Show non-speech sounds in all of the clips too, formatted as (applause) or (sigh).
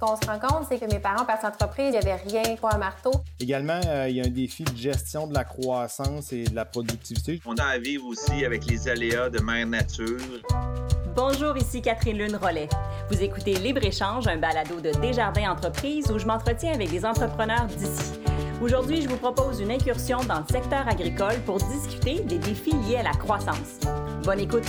Ce qu'on se rend compte, c'est que mes parents partent entreprise, il n'y avait rien, pas un marteau. Également, euh, il y a un défi de gestion de la croissance et de la productivité. On a à vivre aussi avec les aléas de mère nature. Bonjour, ici Catherine Lune Rollet. Vous écoutez Libre-Échange, un balado de Desjardins Entreprises où je m'entretiens avec des entrepreneurs d'ici. Aujourd'hui, je vous propose une incursion dans le secteur agricole pour discuter des défis liés à la croissance. Bonne écoute!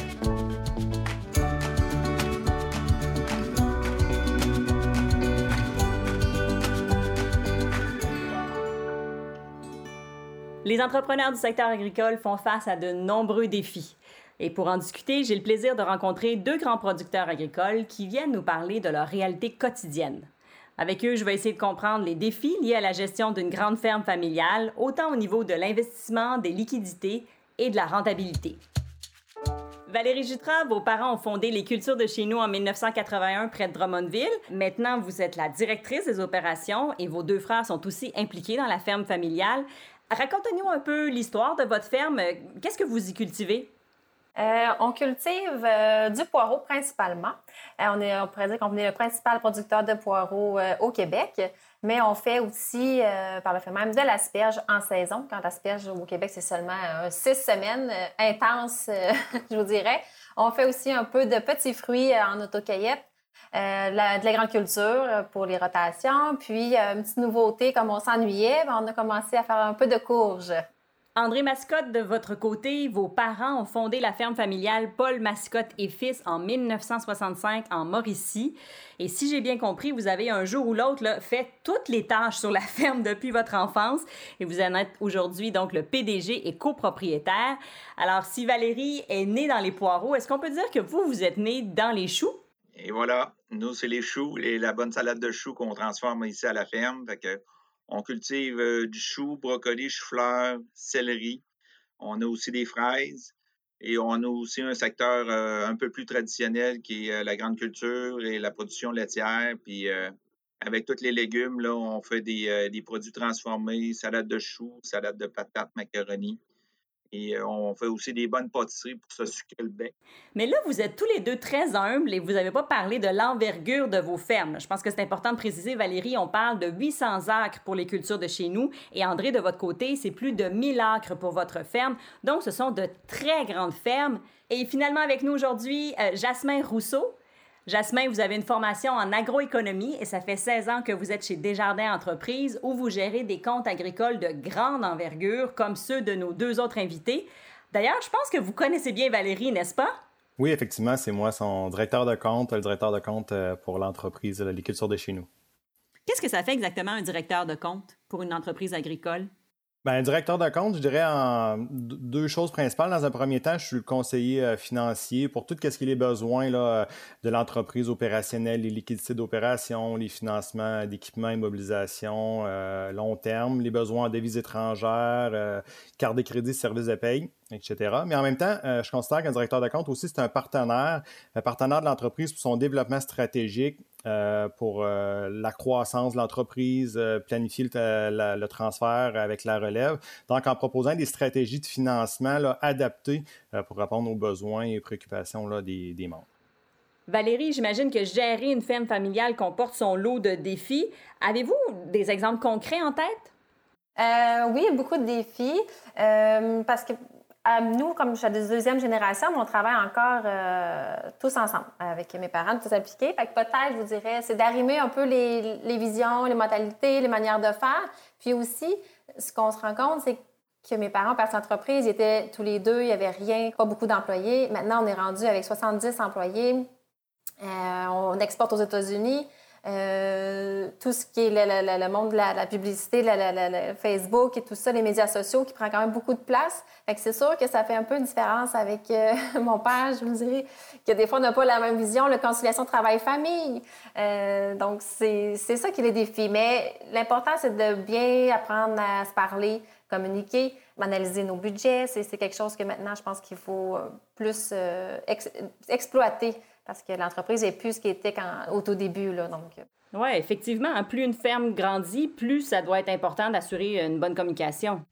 Les entrepreneurs du secteur agricole font face à de nombreux défis. Et pour en discuter, j'ai le plaisir de rencontrer deux grands producteurs agricoles qui viennent nous parler de leur réalité quotidienne. Avec eux, je vais essayer de comprendre les défis liés à la gestion d'une grande ferme familiale, autant au niveau de l'investissement, des liquidités et de la rentabilité. Valérie Jutra, vos parents ont fondé les cultures de chez nous en 1981 près de Drummondville. Maintenant, vous êtes la directrice des opérations et vos deux frères sont aussi impliqués dans la ferme familiale. Racontez-nous un peu l'histoire de votre ferme. Qu'est-ce que vous y cultivez? Euh, on cultive euh, du poireau principalement. Euh, on, est, on pourrait dire qu'on est le principal producteur de poireaux au Québec, mais on fait aussi, par le fait même, de l'asperge en saison. Quand l'asperge au Québec, c'est seulement six semaines intenses, (laughs) je vous dirais. On fait aussi un peu de petits fruits en autocueillette. Euh, de la grande culture pour les rotations. Puis, une petite nouveauté, comme on s'ennuyait, ben, on a commencé à faire un peu de courge. André Mascotte, de votre côté, vos parents ont fondé la ferme familiale Paul Mascotte et Fils en 1965 en Mauricie. Et si j'ai bien compris, vous avez un jour ou l'autre fait toutes les tâches sur la (laughs) ferme depuis votre enfance et vous en êtes aujourd'hui donc le PDG et copropriétaire. Alors, si Valérie est née dans les poireaux, est-ce qu'on peut dire que vous, vous êtes née dans les choux? Et voilà, nous, c'est les choux et la bonne salade de choux qu'on transforme ici à la ferme. On cultive euh, du chou, brocoli, chou-fleur, céleri. On a aussi des fraises. Et on a aussi un secteur euh, un peu plus traditionnel qui est euh, la grande culture et la production laitière. Puis avec tous les légumes, là, on fait des, des produits transformés, salade de choux, salade de patates, macaroni. Et euh, on fait aussi des bonnes pâtisseries pour se sucrer le bec. Mais là, vous êtes tous les deux très humbles et vous n'avez pas parlé de l'envergure de vos fermes. Je pense que c'est important de préciser, Valérie, on parle de 800 acres pour les cultures de chez nous et André, de votre côté, c'est plus de 1000 acres pour votre ferme. Donc, ce sont de très grandes fermes. Et finalement, avec nous aujourd'hui, euh, Jasmin Rousseau. Jasmin, vous avez une formation en agroéconomie et ça fait 16 ans que vous êtes chez Desjardins Entreprises où vous gérez des comptes agricoles de grande envergure comme ceux de nos deux autres invités. D'ailleurs, je pense que vous connaissez bien Valérie, n'est-ce pas? Oui, effectivement, c'est moi, son directeur de compte, le directeur de compte euh, pour l'entreprise Les Cultures de chez nous. Qu'est-ce que ça fait exactement un directeur de compte pour une entreprise agricole? Ben, directeur de compte, je dirais en deux choses principales. Dans un premier temps, je suis le conseiller euh, financier pour tout ce qui est les besoins là, euh, de l'entreprise opérationnelle, les liquidités d'opération, les financements d'équipements, immobilisation, euh, long terme, les besoins en devises étrangères, euh, carte de crédit, services de paye etc. Mais en même temps, je considère qu'un directeur de compte aussi, c'est un partenaire, un partenaire de l'entreprise pour son développement stratégique, pour euh, la croissance de l'entreprise, planifier le, transfert avec la relève. Donc, en proposant des stratégies de financement là, adaptées pour répondre aux besoins et préoccupations là, des, des membres. Valérie, j'imagine que gérer une ferme familiale comporte son lot de défis. Avez-vous des exemples concrets en tête? Euh, oui, beaucoup de défis. Euh, parce que euh, nous, comme je suis de deuxième génération, on travaille encore euh, tous ensemble, avec mes parents, tous impliqués. Fait peut-être, je vous dirais, c'est d'arrimer un peu les, visions, les modalités, les manières de faire. Puis aussi, ce qu'on se rend compte, c'est que mes parents partent l'entreprise, ils étaient tous les deux, il n'y avait rien, pas beaucoup d'employés. Maintenant, on est rendu avec 70 employés. Euh, on exporte aux États-Unis. Euh, tout ce qui est le, le, monde de la, publicité, la, Facebook et tout ça, les médias sociaux qui prend quand même beaucoup de place. C'est sûr que ça fait un peu une différence avec euh, (laughs) mon père, je vous dirais, que des fois on n'a pas la même vision, la conciliation travail-famille. Euh, donc c'est ça qui est le défi. Mais l'important c'est de bien apprendre à se parler, communiquer, analyser nos budgets. C'est quelque chose que maintenant je pense qu'il faut plus exploiter parce que l'entreprise est plus ce qu'elle était au tout début. Là, donc. Euh. Oui, effectivement. Plus une ferme grandit, plus ça doit être important d'assurer une bonne communication.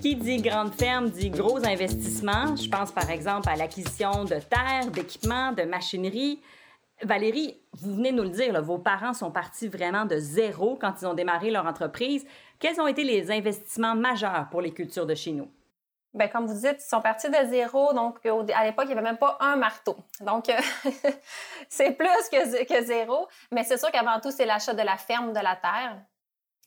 Qui dit grande ferme dit gros investissements. Je pense par exemple à l'acquisition de terres, d'équipements, de machinerie. Valérie, vous venez nous le dire, vos parents sont partis vraiment de zéro quand ils ont démarré leur entreprise. Quels ont été les investissements majeurs pour les cultures de chez nous? Bien, comme vous dites, ils sont partis de zéro. Donc, à l'époque, il n'y avait même pas un marteau. Donc, euh, (laughs) c'est plus que, que zéro. Mais c'est sûr qu'avant tout, c'est l'achat de la ferme de la terre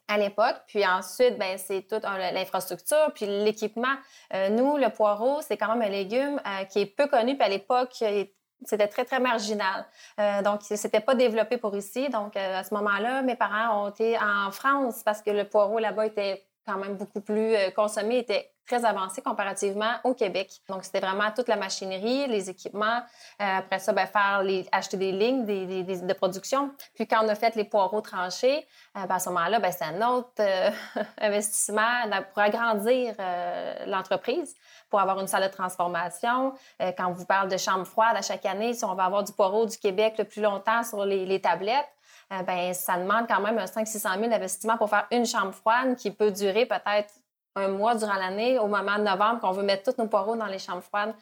à l'époque. Puis ensuite, ben c'est toute l'infrastructure, puis l'équipement. Euh, nous, le poireau, c'est quand même un légume euh, qui est peu connu, puis à l'époque, c'était très, très marginal. Euh, donc, c'était pas développé pour ici. Donc, à ce moment-là, mes parents ont été en France parce que le poireau là-bas était quand même beaucoup plus consommé, était très avancé comparativement au Québec. Donc, c'était vraiment toute la machinerie, les équipements. Euh, après ça, ben, faire les, acheter des lignes des, des, de production. Puis quand on a fait les poireaux tranchés, euh, ben, à ce moment-là, ben, c'est un autre euh, (laughs) investissement pour agrandir l'entreprise, pour avoir une salle de transformation. quand on vous parle de chambre froide à chaque année, si on va avoir du poireau du Québec le plus longtemps sur les, les tablettes, ben, ça demande quand même un 500-600 000 d'investissement pour faire une chambre froide qui peut durer peut-être un mois durant l'année, au moment de novembre, qu'on veut mettre tous nos poireaux dans les chambres froides.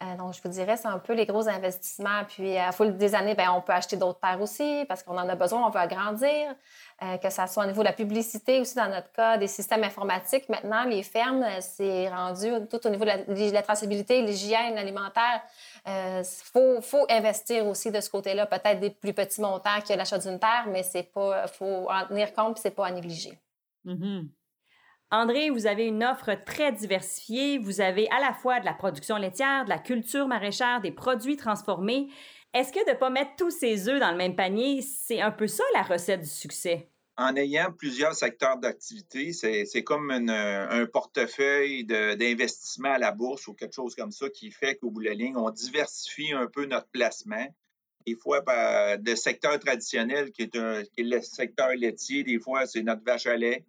Euh, donc, je vous dirais, c'est un peu les gros investissements. Puis, à la des années, bien, on peut acheter d'autres terres aussi parce qu'on en a besoin, on veut agrandir. Euh, que ça soit au niveau de la publicité aussi, dans notre cas, des systèmes informatiques. Maintenant, les fermes, euh, c'est rendu tout au niveau de la, traçabilité, l'hygiène alimentaire. Il faut, faut, investir aussi de ce côté-là. Peut-être des plus petits montants que l'achat d'une terre, mais c'est pas, faut en tenir compte c'est pas à négliger. Mm-hmm. André, vous avez une offre très diversifiée. Vous avez à la fois de la production laitière, de la culture maraîchère, des produits transformés. Est-ce que de ne pas mettre tous ses œufs dans le même panier, c'est un peu ça la recette du succès? En ayant plusieurs secteurs d'activité, c'est comme un portefeuille d'investissement à la bourse ou quelque chose comme ça qui fait qu'au bout de la ligne, on diversifie un peu notre placement. Des fois, ben, de secteur traditionnel qui est, qui est le secteur laitier, des fois, c'est notre vache à lait.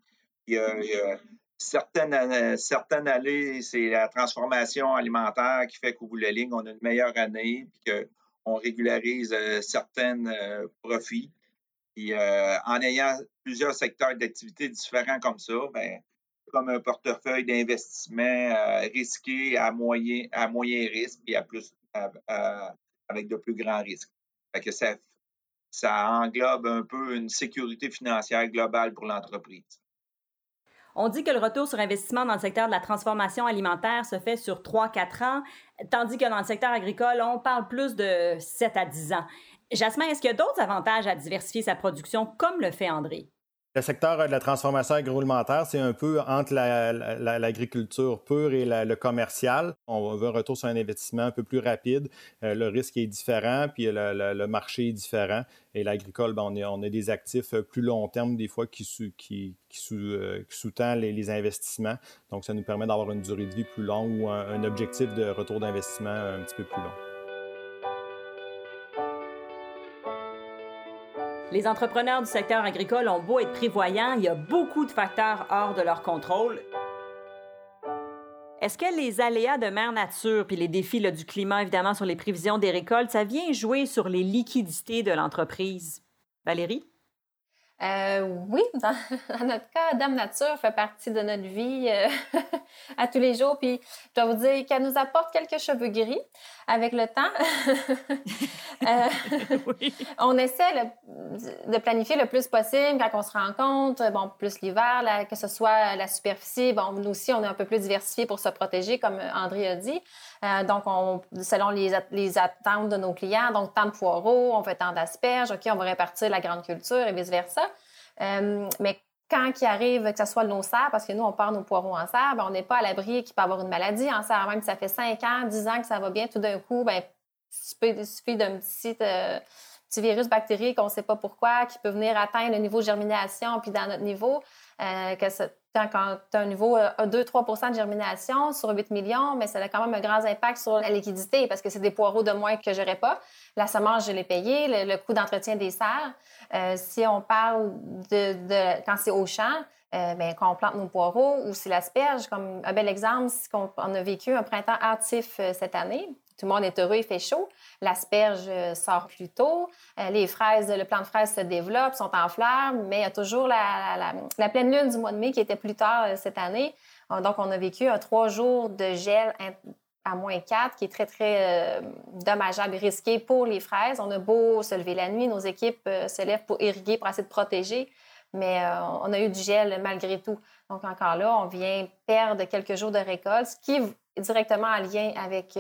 Il y a, certaines, certaines années, c'est la transformation alimentaire qui fait qu'au bout de la ligne, on a une meilleure année, puis qu'on régularise euh, certains euh, profits. Euh, en ayant plusieurs secteurs d'activité différents comme ça, ben, comme un portefeuille d'investissement risqué à moyen, risque et avec de plus grands risques. Fait ça englobe un peu une sécurité financière globale pour l'entreprise. On dit que le retour sur investissement dans le secteur de la transformation alimentaire se fait sur 3-4 ans, tandis que dans le secteur agricole, on parle plus de 7 à 10 ans. Jasmin, est-ce qu'il y a d'autres avantages à diversifier sa production comme le fait André? Le secteur de la transformation agroalimentaire, c'est un peu entre l'agriculture pure et le commercial. On veut un retour sur un investissement un peu plus rapide. Euh, le risque est différent, puis le, marché est différent. Et l'agricole, ben, on, a des actifs plus long terme, des fois, qui, euh, tend les, investissements. Donc, ça nous permet d'avoir une durée de vie plus longue ou un objectif de retour d'investissement un petit peu plus long. Les entrepreneurs du secteur agricole ont beau être prévoyants, il y a beaucoup de facteurs hors de leur contrôle. Est-ce que les aléas de mère nature puis les défis du climat, évidemment, sur les prévisions des récoltes, ça vient jouer sur les liquidités de l'entreprise? Valérie? Euh, oui, (laughs) dans, notre cas, Dame Nature fait partie de notre vie euh, (laughs) à tous les jours. Puis, je dois vous dire qu'elle nous apporte quelques cheveux gris avec le temps. (laughs) euh, On essaie de planifier le plus possible quand on se rend compte, bon, plus l'hiver, que ce soit la superficie. Bon, nous aussi, on est un peu plus diversifié pour se protéger, comme André a dit. Euh, donc, on, selon les, les, attentes de nos clients, donc tant de poireaux, on fait tant d'asperges, OK, on va répartir la grande culture et vice-versa. Euh, mais quand il arrive que ce soit nos serres, parce que nous, on part nos poireaux en serre, ben, on n'est pas à l'abri qu'il peut avoir une maladie en serre. Même si ça fait 5 ans, 10 ans que ça va bien, tout d'un coup, ben, il suffit d'un petit, euh, petit, virus bactérique qu'on ne sait pas pourquoi, qui peut venir atteindre le niveau de germination, puis dans notre niveau, euh, quand tu as un niveau 2-3 euh, de germination sur 8 millions, mais ça a quand même un grand impact sur la liquidité parce que c'est des poireaux de moins que j'aurais pas. La semence, je l'ai payé, le, coût d'entretien des serres. Euh, si on parle de, quand c'est au champ, euh, ben, quand on plante nos poireaux ou si l'asperge, comme un bel exemple, qu'on on a vécu un printemps hâtif cette année. Tout le monde est heureux, il fait chaud. L'asperge euh, sort plus tôt. Euh, les fraises, le plant de fraises se développe, sont en fleurs, mais il y a toujours la, pleine lune du mois de mai qui était plus tard euh, cette année. Donc, on a vécu un trois jours de gel à moins 4, qui est très, très dommageable et risqué pour les fraises. On a beau se lever la nuit, nos équipes se lèvent pour irriguer, pour essayer de protéger, mais on a eu du gel malgré tout. Donc, encore là, on vient perdre quelques jours de récolte, ce qui est directement en lien avec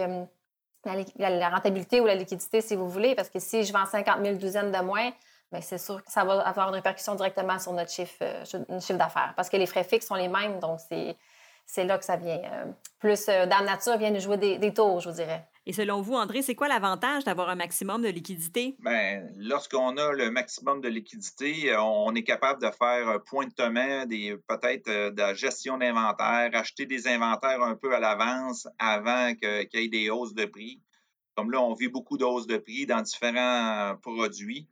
la, rentabilité ou la liquidité, si vous voulez, parce que si je vends 50 000 douzaines de moins, bien, c'est sûr que ça va avoir une répercussion directement sur notre chiffre, euh, chiffre d'affaires, parce que les frais fixes sont les mêmes, donc c'est, là que ça vient. Euh, plus euh, la nature, vient nous jouer des, des, tours, je vous dirais. Et selon vous, André, c'est quoi l'avantage d'avoir un maximum de liquidité? Bien, lorsqu'on a le maximum de liquidité, on est capable de faire pointement des peut-être de la gestion d'inventaire, acheter des inventaires un peu à l'avance avant qu'il y ait des hausses de prix. Comme là, on vit beaucoup de hausses de prix dans différents produits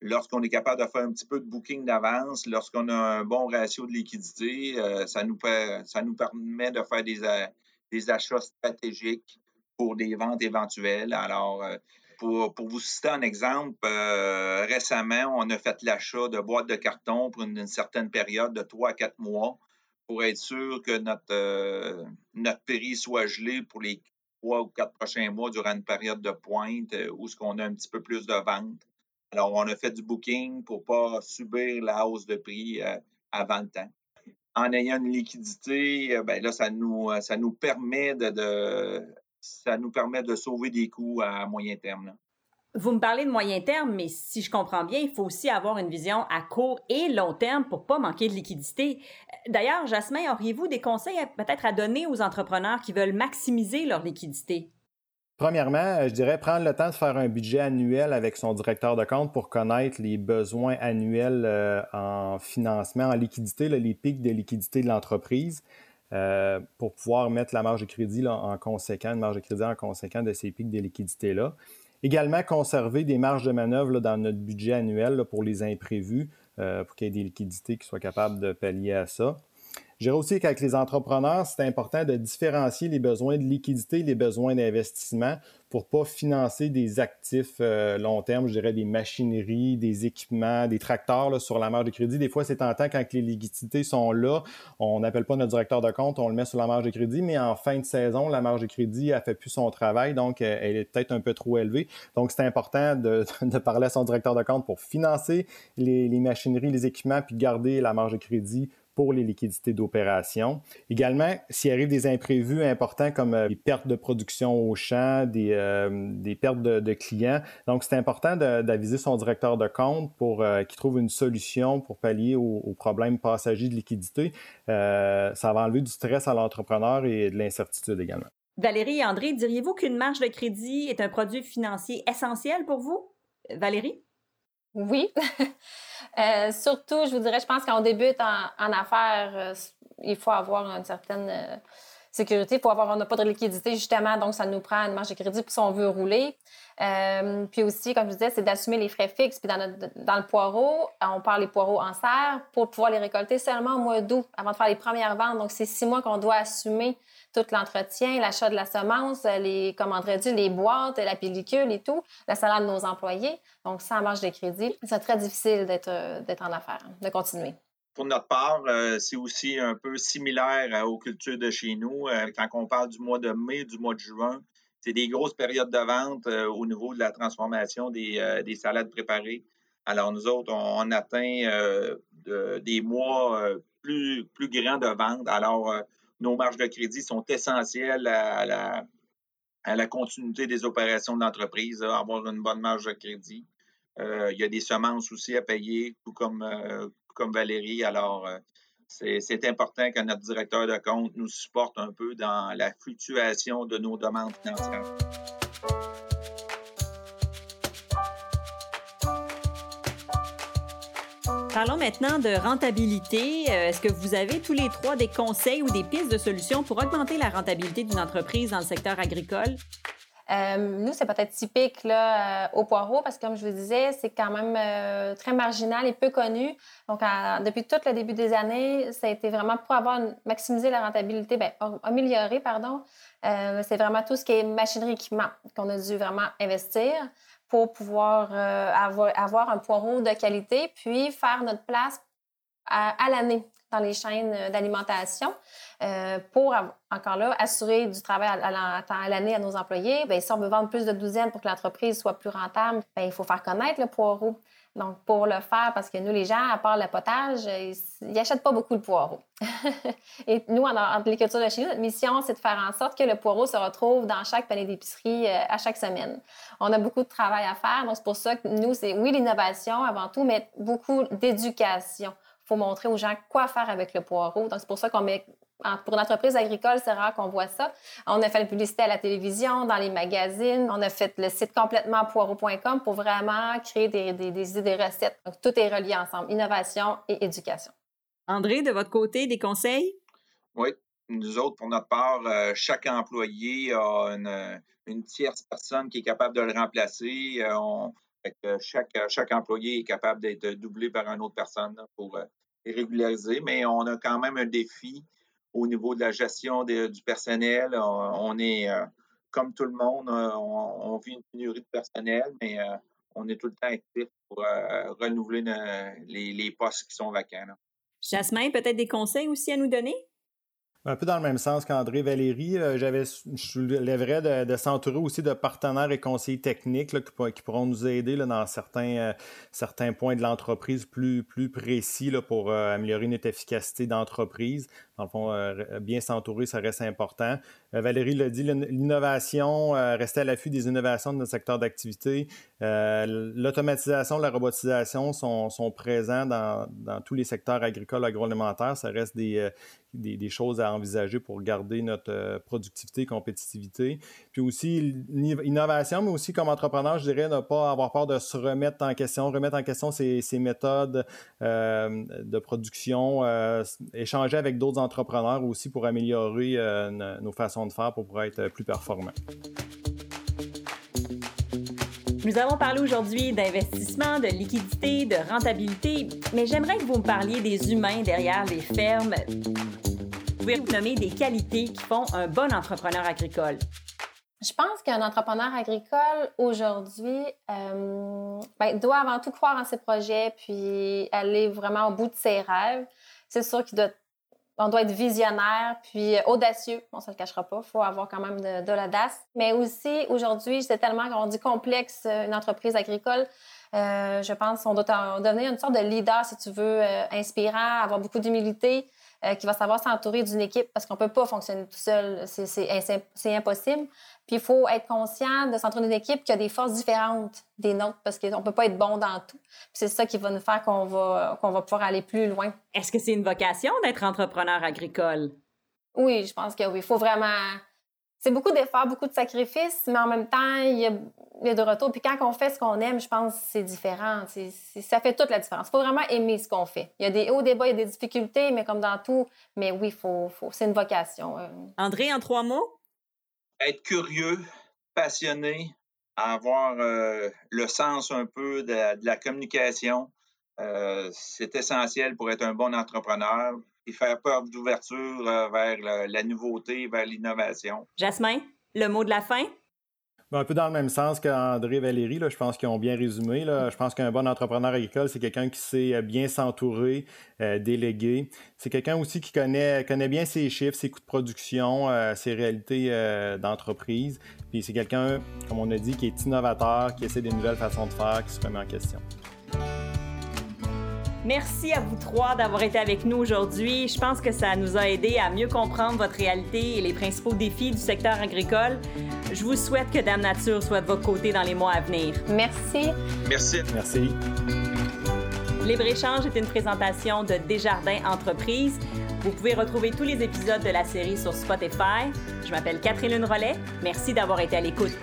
lorsqu'on est capable de faire un petit peu de booking d'avance, lorsqu'on a un bon ratio de liquidité, euh, ça, nous ça nous permet de faire euh, des, achats stratégiques pour des ventes éventuelles. Alors, euh, pour, pour, vous citer un exemple, récemment, on a fait l'achat de boîtes de carton pour une, certaine période de 3 à 4 mois pour être sûr que notre, notre péri soit gelé pour les 3 ou 4 prochains mois durant une période de pointe où ce qu'on a un petit peu plus de ventes. Alors, on a fait du booking pour ne pas subir la hausse de prix euh, avant le temps. En ayant une liquidité, euh, ben là, ça nous, euh, ça nous permet de, ça nous permet de sauver des coûts à moyen terme. Vous me parlez de moyen terme, mais si je comprends bien, il faut aussi avoir une vision à court et long terme pour ne pas manquer de liquidité. D'ailleurs, Jasmin, auriez-vous des conseils peut-être à donner aux entrepreneurs qui veulent maximiser leur liquidité? Premièrement, euh, je dirais prendre le temps de faire un budget annuel avec son directeur de compte pour connaître les besoins annuels euh, en financement, en liquidité, les pics de liquidité de l'entreprise. Euh, pour pouvoir mettre la marge de crédit en conséquent, une marge de crédit en conséquent de ces pics de liquidité-là. Également, conserver des marges de manœuvre dans notre budget annuel pour les imprévus, pour qu'il y ait des liquidités qui soient capables de pallier à ça. Je dirais aussi qu'avec les entrepreneurs, c'est important de différencier les besoins de liquidité les besoins d'investissement pour pas financer des actifs euh, long terme, je dirais des machineries, des équipements, des tracteurs sur la marge de crédit. Des fois, c'est tentant quand les liquidités sont là, on n'appelle pas notre directeur de compte, on le met sur la marge de crédit, mais en fin de saison, la marge de crédit a fait plus son travail, donc euh, elle est peut-être un peu trop élevée. Donc, c'est important de, (laughs) parler à son directeur de compte pour financer les, les machineries, les équipements, puis garder la marge de crédit pour les liquidités d'opération. Également, s'il arrive des imprévus importants comme euh, des pertes de production au champ, des, euh, pertes de, clients, donc c'est important d'aviser son directeur de compte pour euh, qu'il trouve une solution pour pallier aux, problèmes passagers de liquidité. ça va enlever du stress à l'entrepreneur et de l'incertitude également. Valérie et André, diriez-vous qu'une marge de crédit est un produit financier essentiel pour vous? Valérie? Oui. (laughs) Euh, surtout, je vous dirais, je pense qu'on débute en, affaires, euh, il faut avoir une certaine euh, sécurité. Il faut avoir, on n'a pas de liquidité, justement, donc ça nous prend une marge de crédit si on veut rouler. puis aussi, comme je disais, c'est d'assumer les frais fixes. Puis dans, dans le poireau, on parle les poireaux en serre pour pouvoir les récolter seulement au mois d'août avant de faire les premières ventes. Donc, c'est six mois qu'on doit assumer tout l'entretien, l'achat de la semence, les, comment les boîtes, la pellicule et tout, la salade de nos employés. Donc, sans marge de crédit, c'est très difficile d'être en affaires, de continuer. Pour notre part, euh, c'est aussi un peu similaire aux cultures de chez nous. Euh, quand on parle du mois de mai, du mois de juin, c'est des grosses périodes de vente euh, au niveau de la transformation des, des salades préparées. Alors, nous autres, on, atteint des mois plus, plus grands de vente. Alors, nos marges de crédit sont essentielles à la, à la continuité des opérations de l'entreprise, avoir une bonne marge de crédit. Euh, il y a des semences aussi à payer, tout comme, euh, comme Valérie. Alors, euh, c'est important que notre directeur de compte nous supporte un peu dans la fluctuation de nos demandes financières. Parlons maintenant de rentabilité. Euh, est-ce que vous avez tous les trois des conseils ou des pistes de solutions pour augmenter la rentabilité d'une entreprise dans le secteur agricole? Euh, nous, c'est peut-être typique là, euh, au poireau parce que, comme je vous disais, c'est quand même très marginal et peu connu. Donc, depuis tout le début des années, ça a été vraiment pour avoir maximiser la rentabilité, bien, améliorer, pardon. c'est vraiment tout ce qui est machinerie équipement qu'on a dû vraiment investir pour pouvoir euh, avoir, avoir, un poireau de qualité, puis faire notre place à, l'année dans les chaînes d'alimentation pour, encore là, assurer du travail à, l'année à nos employés. Bien, si on veut vendre plus de douzaines pour que l'entreprise soit plus rentable, bien, il faut faire connaître le poireau. Donc, pour le faire, parce que nous, les gens, à part le potage, ils n'achètent pas beaucoup le poireau. (laughs) Et nous, en, agriculture de chez nous, notre mission, c'est de faire en sorte que le poireau se retrouve dans chaque panier d'épicerie euh, à chaque semaine. On a beaucoup de travail à faire. Donc, c'est pour ça que nous, c'est oui, l'innovation avant tout, mais beaucoup d'éducation. Il faut montrer aux gens quoi faire avec le poireau. Donc, c'est pour ça qu'on met pour une entreprise agricole, c'est rare qu'on voit ça. On a fait la publicité à la télévision, dans les magazines. On a fait le site complètement poireau.com pour vraiment créer des, des, idées, des recettes. Donc, tout est relié ensemble, innovation et éducation. André, de votre côté, des conseils? Oui. Nous autres, pour notre part, euh, chaque employé a une, tierce personne qui est capable de le remplacer. Euh, chaque, chaque employé est capable d'être doublé par une autre personne pour euh, mais on a quand même un défi au niveau de la gestion du personnel. On, est, euh, comme tout le monde, euh, on, vit une pénurie de personnel, mais euh, on est tout le temps actif pour renouveler les, postes qui sont vacants. Jasmin, peut-être des conseils aussi à nous donner? Un peu dans le même sens qu'André Valérie, j'avais, je lèverais de, s'entourer aussi de partenaires et conseillers techniques qui, pourront nous aider dans certains, certains points de l'entreprise plus, précis pour améliorer notre efficacité d'entreprise. Dans le fond, euh, bien s'entourer, ça reste important. Euh, Valérie l'a dit, l'innovation, euh, rester à l'affût des innovations de notre secteur d'activité. L'automatisation, la robotisation sont, sont présents dans, dans, tous les secteurs agricoles, agroalimentaires. Ça reste des, des, des, choses à envisager pour garder notre productivité, compétitivité. Puis aussi, l'innovation, mais aussi comme entrepreneur, je dirais ne pas avoir peur de se remettre en question, remettre en question ses, ses méthodes de production, échanger avec d'autres entreprises entrepreneurs aussi pour améliorer euh, nos façons de faire pour pouvoir être plus performants. Nous avons parlé aujourd'hui d'investissement, de liquidité, de rentabilité, mais j'aimerais que vous me parliez des humains derrière les fermes. Vous pouvez vous nommer des qualités qui font un bon entrepreneur agricole. Je pense qu'un entrepreneur agricole aujourd'hui euh, ben, doit avant tout croire en ses projets puis aller vraiment au bout de ses rêves. C'est sûr qu'il doit on doit être visionnaire, puis euh, audacieux. On se le cachera pas. Il faut avoir quand même de, l'audace. Mais aussi, aujourd'hui, c'est tellement, on complexe, euh, une entreprise agricole. Euh, je pense qu'on doit devenir une sorte de leader, si tu veux, inspirant, avoir beaucoup d'humilité, qui va savoir s'entourer d'une équipe parce qu'on ne peut pas fonctionner tout seul. C'est impossible. Puis il faut être conscient de s'entourer d'une équipe qui a des forces différentes des nôtres parce qu'on ne peut pas être bon dans tout. c'est ça qui va nous faire qu'on va, qu'on va pouvoir aller plus loin. Est-ce que c'est une vocation d'être entrepreneur agricole? Oui, je pense que oui. Il faut vraiment. C'est beaucoup d'efforts, beaucoup de sacrifices, mais en même temps, il y a, il de retour. Puis quand on fait ce qu'on aime, je pense que c'est différent. ça fait toute la différence. Il faut vraiment aimer ce qu'on fait. Il y a des hauts débats, il y a des difficultés, mais comme dans tout, mais oui, faut, faut, c'est une vocation. Euh. André, en trois mots? être curieux, passionné, avoir euh, le sens un peu de, la communication. Euh, c'est essentiel pour être un bon entrepreneur et faire peur d'ouverture euh, vers la nouveauté, vers l'innovation. Jasmin, le mot de la fin? Ben, un peu dans le même sens qu'André et Valérie, là, je pense qu'ils ont bien résumé. Là. Je pense qu'un bon entrepreneur agricole, c'est quelqu'un qui sait euh, bien s'entourer, euh, déléguer. C'est quelqu'un aussi qui connaît, connaît bien ses chiffres, ses coûts de production, euh, ses réalités d'entreprise. Puis c'est quelqu'un, comme on a dit, qui est innovateur, qui essaie des nouvelles façons de faire, qui se remet en question. Merci à vous trois d'avoir été avec nous aujourd'hui. Je pense que ça nous a aidé à mieux comprendre votre réalité et les principaux défis du secteur agricole. Je vous souhaite que Dame Nature soit de votre côté dans les mois à venir. Merci. Merci. Merci. Libre-échange est une présentation de Desjardins Entreprises. Vous pouvez retrouver tous les épisodes de la série sur Spotify. Je m'appelle Catherine Rollet. Merci d'avoir été à l'écoute.